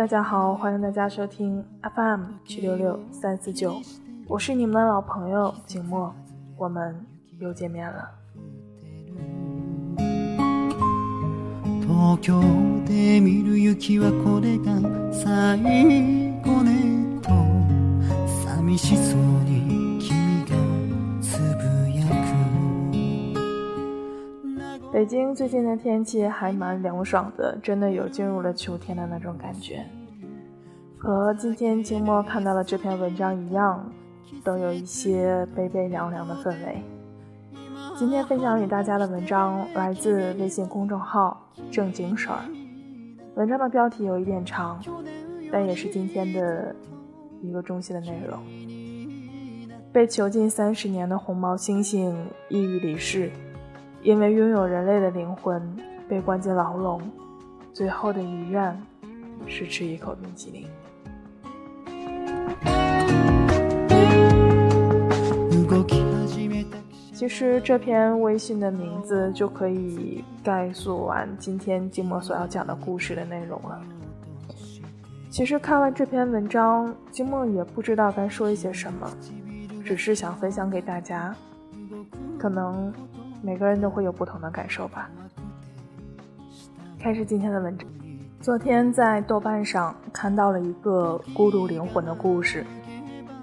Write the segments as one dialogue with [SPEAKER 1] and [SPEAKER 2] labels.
[SPEAKER 1] 大家好，欢迎大家收听 FM 七六六三四九，我是你们的老朋友景墨，我们又见面了。北京最近的天气还蛮凉爽的，真的有进入了秋天的那种感觉，和今天静默看到的这篇文章一样，都有一些悲悲凉凉的氛围。今天分享与大家的文章来自微信公众号正经婶儿，文章的标题有一点长，但也是今天的一个中心的内容。被囚禁三十年的红毛猩猩抑郁离世。因为拥有人类的灵魂，被关进牢笼，最后的遗愿是吃一口冰淇淋。其实这篇微信的名字就可以概述完今天静默所要讲的故事的内容了。其实看完这篇文章，静默也不知道该说一些什么，只是想分享给大家，可能。每个人都会有不同的感受吧。开始今天的文章。昨天在豆瓣上看到了一个孤独灵魂的故事，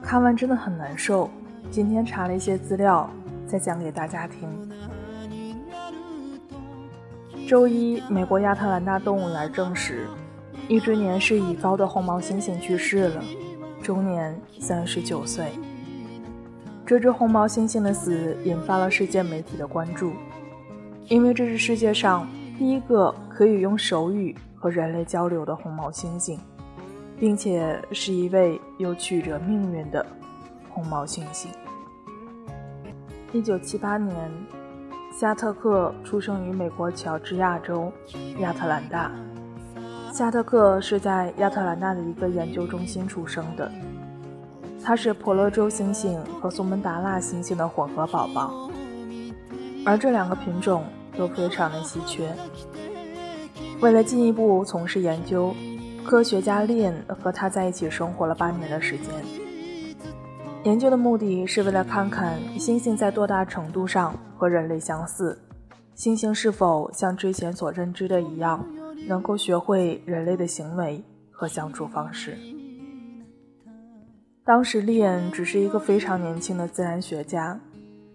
[SPEAKER 1] 看完真的很难受。今天查了一些资料，再讲给大家听。周一，美国亚特兰大动物园证实，一只年事已高的红毛猩猩去世了，终年三十九岁。这只红毛猩猩的死引发了世界媒体的关注，因为这是世界上第一个可以用手语和人类交流的红毛猩猩，并且是一位有曲折命运的红毛猩猩。一九七八年，夏特克出生于美国乔治亚州亚特兰大。夏特克是在亚特兰大的一个研究中心出生的。它是婆罗洲猩猩和苏门答腊猩猩的混合宝宝，而这两个品种都非常的稀缺。为了进一步从事研究，科学家链和他在一起生活了八年的时间。研究的目的是为了看看猩猩在多大程度上和人类相似，猩猩是否像之前所认知的一样，能够学会人类的行为和相处方式。当时，利恩只是一个非常年轻的自然学家。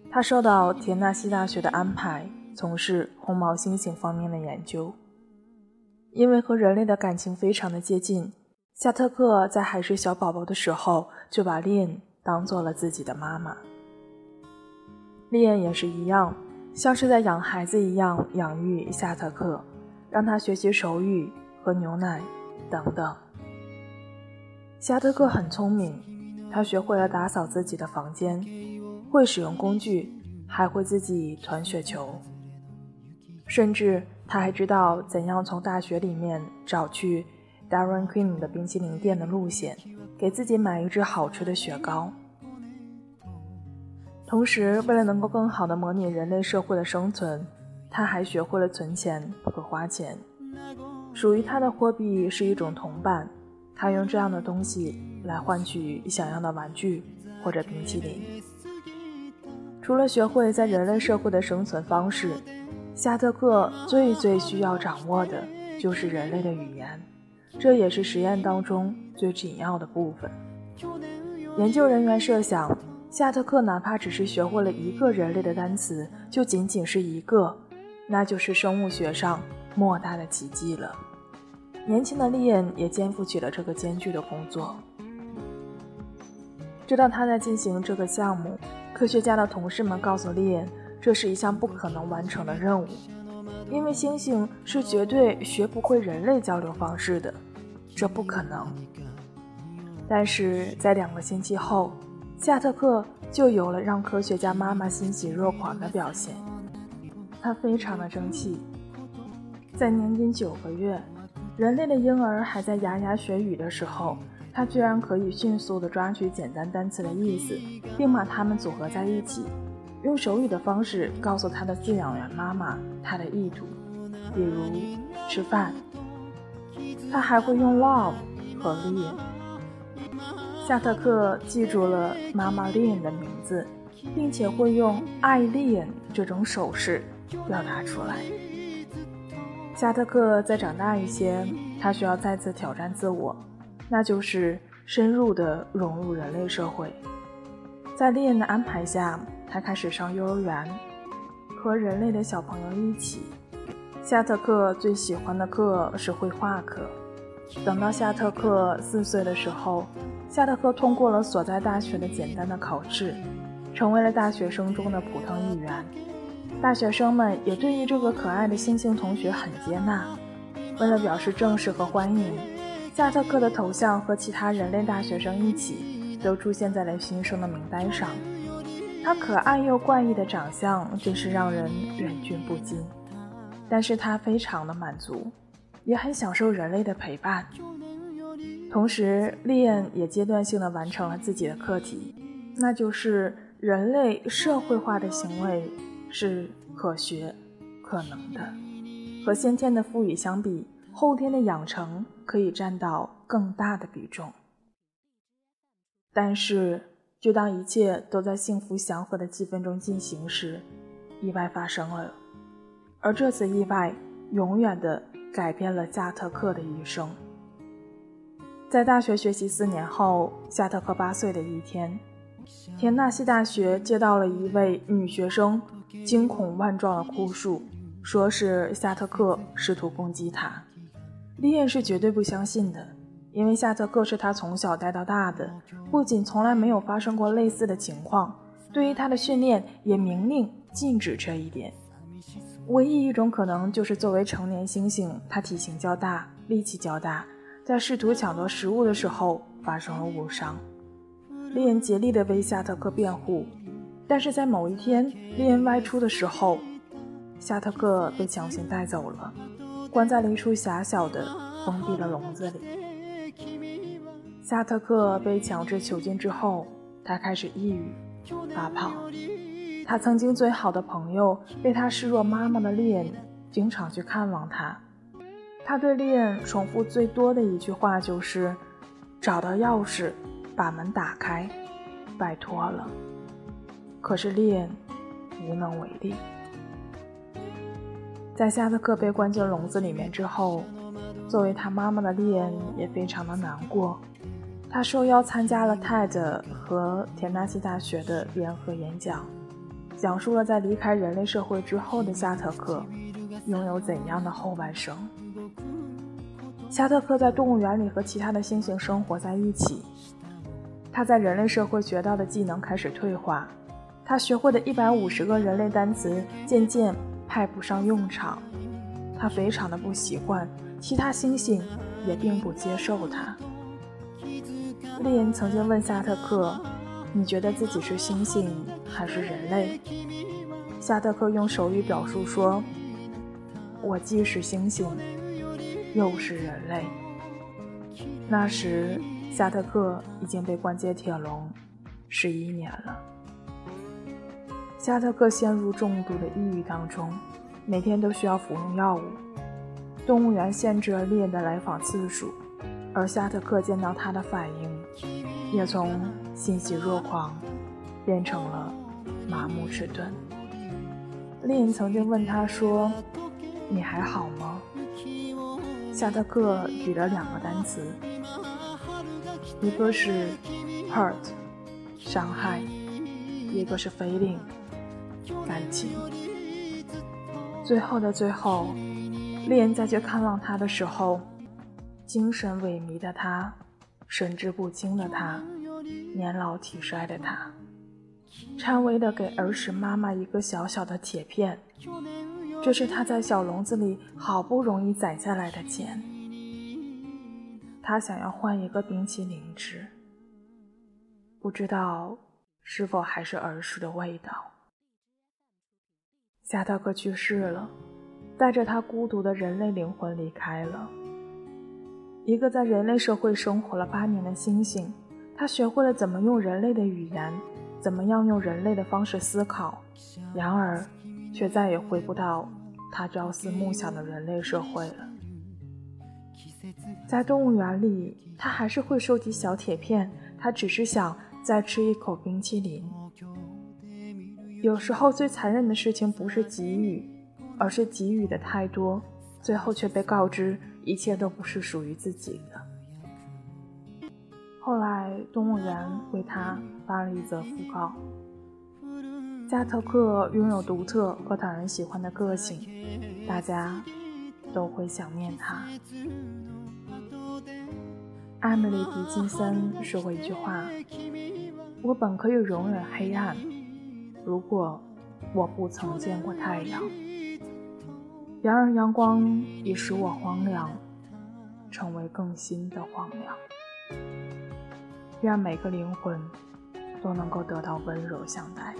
[SPEAKER 1] 他受到田纳西大学的安排，从事红毛猩猩方面的研究。因为和人类的感情非常的接近，夏特克在还是小宝宝的时候就把利恩当做了自己的妈妈。利恩也是一样，像是在养孩子一样养育夏特克，让他学习手语、和牛奶等等。夏特克很聪明。他学会了打扫自己的房间，会使用工具，还会自己团雪球。甚至他还知道怎样从大学里面找去 Darren Queen 的冰淇淋店的路线，给自己买一支好吃的雪糕。同时，为了能够更好的模拟人类社会的生存，他还学会了存钱和花钱。属于他的货币是一种铜板。他用这样的东西来换取想要的玩具或者冰淇淋。除了学会在人类社会的生存方式，夏特克最最需要掌握的就是人类的语言，这也是实验当中最紧要的部分。研究人员设想，夏特克哪怕只是学会了一个人类的单词，就仅仅是一个，那就是生物学上莫大的奇迹了。年轻的利恩也肩负起了这个艰巨的工作。知道他在进行这个项目，科学家的同事们告诉利恩，这是一项不可能完成的任务，因为猩猩是绝对学不会人类交流方式的，这不可能。但是在两个星期后，夏特克就有了让科学家妈妈欣喜若狂的表现，他非常的争气，在年仅九个月。人类的婴儿还在牙牙学语的时候，他居然可以迅速地抓取简单单词的意思，并把它们组合在一起，用手语的方式告诉他的饲养员妈妈他的意图，比如吃饭。他还会用 love 和 lean。夏特克记住了妈妈丽恩的名字，并且会用爱丽恩这种手势表达出来。夏特克再长大一些，他需要再次挑战自我，那就是深入的融入人类社会。在丽恩的安排下，他开始上幼儿园，和人类的小朋友一起。夏特克最喜欢的课是绘画课。等到夏特克四岁的时候，夏特克通过了所在大学的简单的考试，成为了大学生中的普通一员。大学生们也对于这个可爱的星星同学很接纳。为了表示正式和欢迎，夏特克的头像和其他人类大学生一起都出现在了新生的名单上。他可爱又怪异的长相真是让人忍俊不禁，但是他非常的满足，也很享受人类的陪伴。同时，丽恩也阶段性的完成了自己的课题，那就是人类社会化的行为是可学可能的。和先天的赋予相比，后天的养成可以占到更大的比重。但是，就当一切都在幸福祥和的气氛中进行时，意外发生了，而这次意外永远的改变了加特克的一生。在大学学习四年后，夏特克八岁的一天，田纳西大学接到了一位女学生惊恐万状的哭诉，说是夏特克试图攻击他。丽恩是绝对不相信的，因为夏特克是他从小带到大的，不仅从来没有发生过类似的情况，对于他的训练也明令禁止这一点。唯一一种可能就是作为成年猩猩，他体型较大，力气较大。在试图抢夺食物的时候发生了误伤，丽恩竭力地为夏特克辩护，但是在某一天丽恩外出的时候，夏特克被强行带走了，关在了一处狭小的封闭的笼子里。夏特克被强制囚禁之后，他开始抑郁、发胖。他曾经最好的朋友被他视若妈妈的丽恩经常去看望他。他对丽恩重复最多的一句话就是：“找到钥匙，把门打开，拜托了。”可是丽恩无能为力。在夏特克被关进笼子里面之后，作为他妈妈的丽恩也非常的难过。他受邀参加了泰德和田纳西大学的联合演讲，讲述了在离开人类社会之后的夏特克拥有怎样的后半生。夏特克在动物园里和其他的猩猩生活在一起。他在人类社会学到的技能开始退化，他学会的一百五十个人类单词渐渐派不上用场。他非常的不习惯，其他猩猩也并不接受他。丽恩曾经问夏特克：“你觉得自己是猩猩还是人类？”夏特克用手语表述说：“我既是猩猩。”又是人类。那时，夏特克已经被关进铁笼十一年了。夏特克陷入重度的抑郁当中，每天都需要服用药物。动物园限制了猎的来访次数，而夏特克见到他的反应，也从欣喜若狂变成了麻木迟钝。猎人曾经问他说：“你还好吗？”夏特克举了两个单词，一个是 hurt，伤害；一个是 feeling，感情。最后的最后，丽恩再去看望他的时候，精神萎靡的他，神志不清的他，年老体衰的他，颤巍的给儿时妈妈一个小小的铁片。这是他在小笼子里好不容易攒下来的钱，他想要换一个冰淇淋吃，不知道是否还是儿时的味道。夏特克去世了，带着他孤独的人类灵魂离开了。一个在人类社会生活了八年的猩猩，他学会了怎么用人类的语言，怎么样用人类的方式思考，然而。却再也回不到他朝思暮想的人类社会了。在动物园里，他还是会收集小铁片，他只是想再吃一口冰淇淋。有时候最残忍的事情不是给予，而是给予的太多，最后却被告知一切都不是属于自己的。后来动物园为他发了一则讣告：加特克拥有独特和讨人喜欢的个性，大家都会想念他。艾米丽·狄金森说过一句话：“我本可以容忍黑暗。”如果我不曾见过太阳，然而阳光已使我荒凉，成为更新的荒凉。愿每个灵魂都能够得到温柔相待。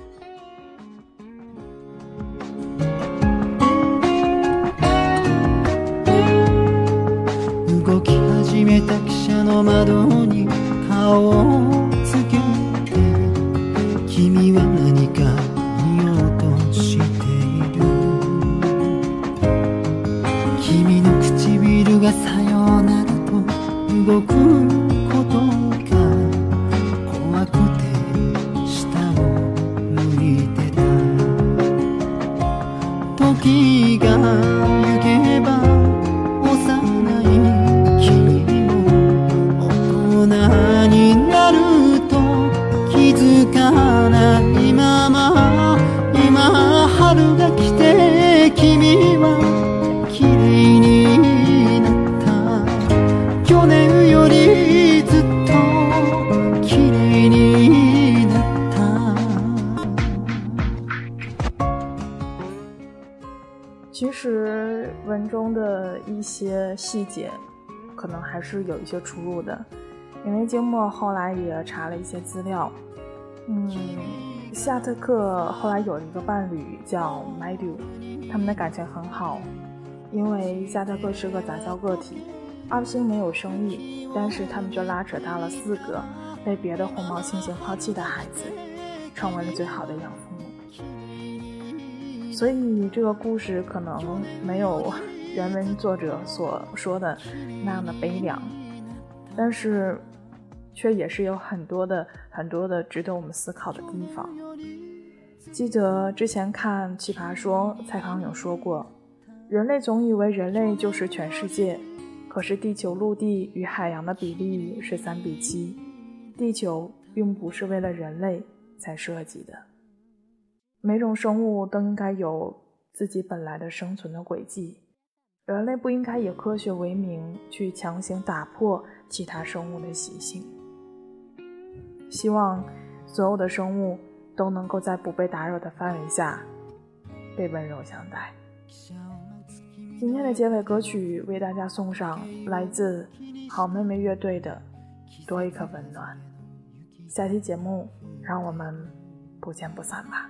[SPEAKER 1] amiga. 细节，可能还是有一些出入的，因为金墨后来也查了一些资料。嗯，夏特克后来有一个伴侣叫 Madu，他们的感情很好，因为夏特克是个杂交个体，二星没有生育，但是他们就拉扯到了四个被别的红毛猩猩抛弃的孩子，成为了最好的养父母。所以这个故事可能没有原文作者所说的那样的悲凉，但是却也是有很多的很多的值得我们思考的地方。记得之前看《奇葩说》，蔡康永说过，人类总以为人类就是全世界，可是地球陆地与海洋的比例是三比七，地球并不是为了人类才设计的。每种生物都应该有自己本来的生存的轨迹，人类不应该以科学为名去强行打破其他生物的习性。希望所有的生物都能够在不被打扰的范围下被温柔相待。今天的结尾歌曲为大家送上来自好妹妹乐队的《多一颗温暖》。下期节目让我们不见不散吧。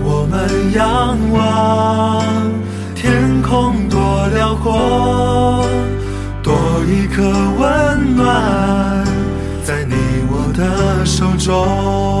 [SPEAKER 2] 们仰望天空多辽阔，多一颗温暖在你我的手中。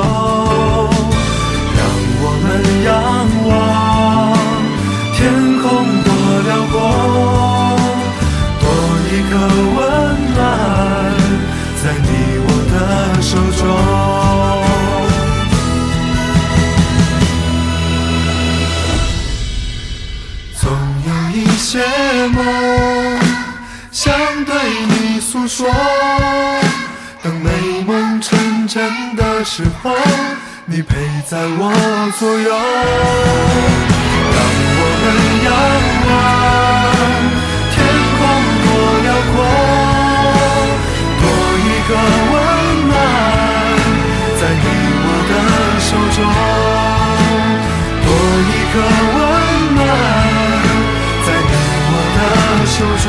[SPEAKER 2] 时候。你陪在我左右，让我们仰望天空多辽阔，多一个温暖在你我的手中，多一个温暖在你我的手
[SPEAKER 3] 中，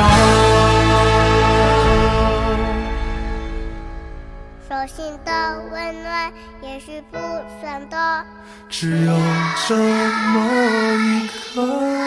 [SPEAKER 3] 温暖也是不算的，
[SPEAKER 2] 只有这么一刻。